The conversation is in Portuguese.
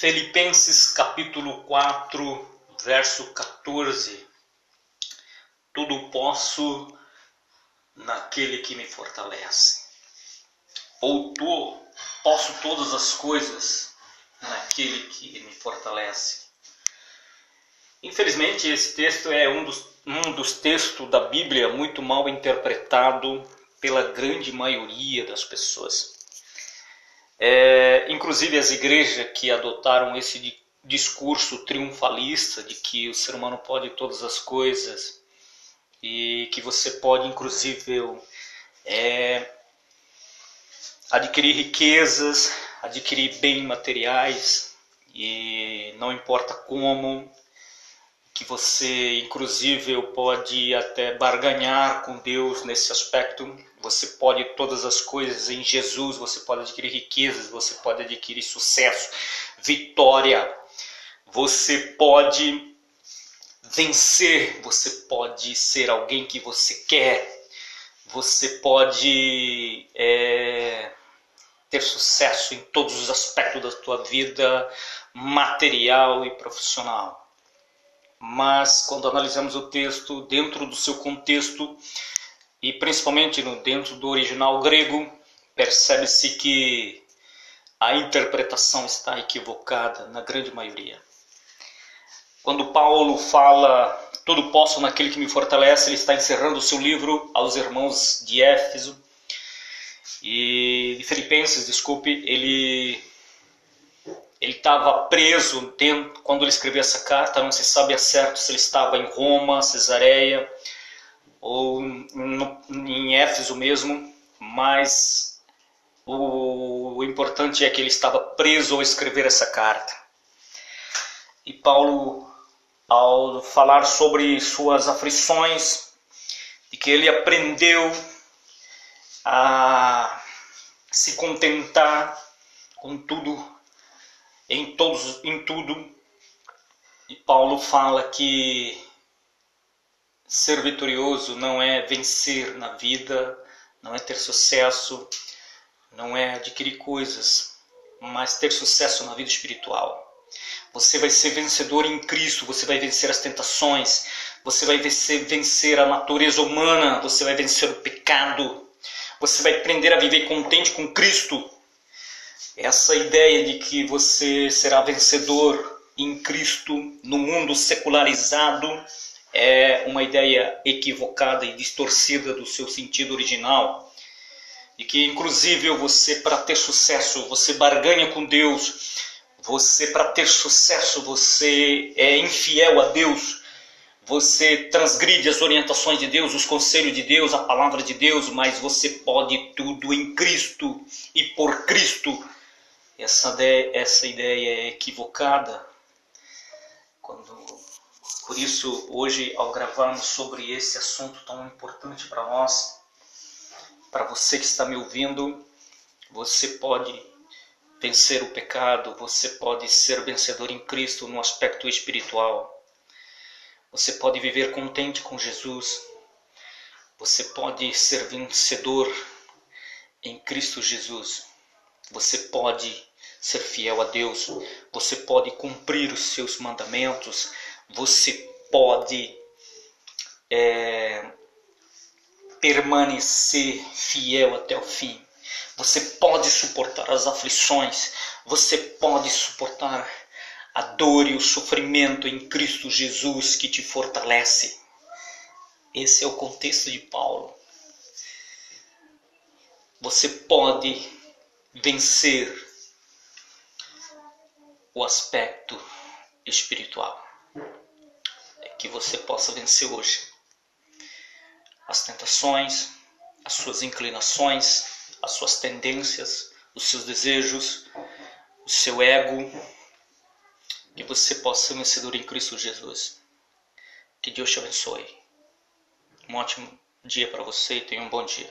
Filipenses capítulo 4, verso 14. Tudo posso naquele que me fortalece. Ou tu, posso todas as coisas naquele que me fortalece. Infelizmente, esse texto é um dos, um dos textos da Bíblia muito mal interpretado pela grande maioria das pessoas. É, inclusive as igrejas que adotaram esse discurso triunfalista de que o ser humano pode todas as coisas e que você pode inclusive é, adquirir riquezas, adquirir bens materiais e não importa como, que você inclusive pode até barganhar com Deus nesse aspecto. Você pode todas as coisas em Jesus, você pode adquirir riquezas, você pode adquirir sucesso, vitória. Você pode vencer, você pode ser alguém que você quer, você pode é, ter sucesso em todos os aspectos da tua vida material e profissional mas quando analisamos o texto dentro do seu contexto e principalmente dentro do original grego, percebe-se que a interpretação está equivocada na grande maioria. Quando Paulo fala tudo posso naquele que me fortalece, ele está encerrando o seu livro aos irmãos de Éfeso e de Filipenses, desculpe, ele estava preso dentro, quando ele escreveu essa carta, não se sabe a certo se ele estava em Roma, Cesareia ou no, em Éfeso mesmo, mas o, o importante é que ele estava preso ao escrever essa carta. E Paulo, ao falar sobre suas aflições, e que ele aprendeu a se contentar com tudo em, todos, em tudo. E Paulo fala que ser vitorioso não é vencer na vida, não é ter sucesso, não é adquirir coisas, mas ter sucesso na vida espiritual. Você vai ser vencedor em Cristo, você vai vencer as tentações, você vai vencer, vencer a natureza humana, você vai vencer o pecado, você vai aprender a viver contente com Cristo, essa ideia de que você será vencedor em Cristo no mundo secularizado é uma ideia equivocada e distorcida do seu sentido original. E que, inclusive, você, para ter sucesso, você barganha com Deus, você, para ter sucesso, você é infiel a Deus, você transgride as orientações de Deus, os conselhos de Deus, a palavra de Deus, mas você pode tudo em Cristo e por Cristo essa ideia, essa ideia é equivocada. Quando, por isso, hoje, ao gravarmos sobre esse assunto tão importante para nós, para você que está me ouvindo, você pode vencer o pecado, você pode ser vencedor em Cristo no aspecto espiritual. Você pode viver contente com Jesus. Você pode ser vencedor em Cristo Jesus. Você pode ser fiel a Deus, você pode cumprir os seus mandamentos, você pode é, permanecer fiel até o fim. Você pode suportar as aflições, você pode suportar a dor e o sofrimento em Cristo Jesus que te fortalece. Esse é o contexto de Paulo. Você pode vencer o aspecto espiritual. É que você possa vencer hoje as tentações, as suas inclinações, as suas tendências, os seus desejos, o seu ego. Que você possa ser vencedor em Cristo Jesus. Que Deus te abençoe. Um ótimo dia para você e tenha um bom dia.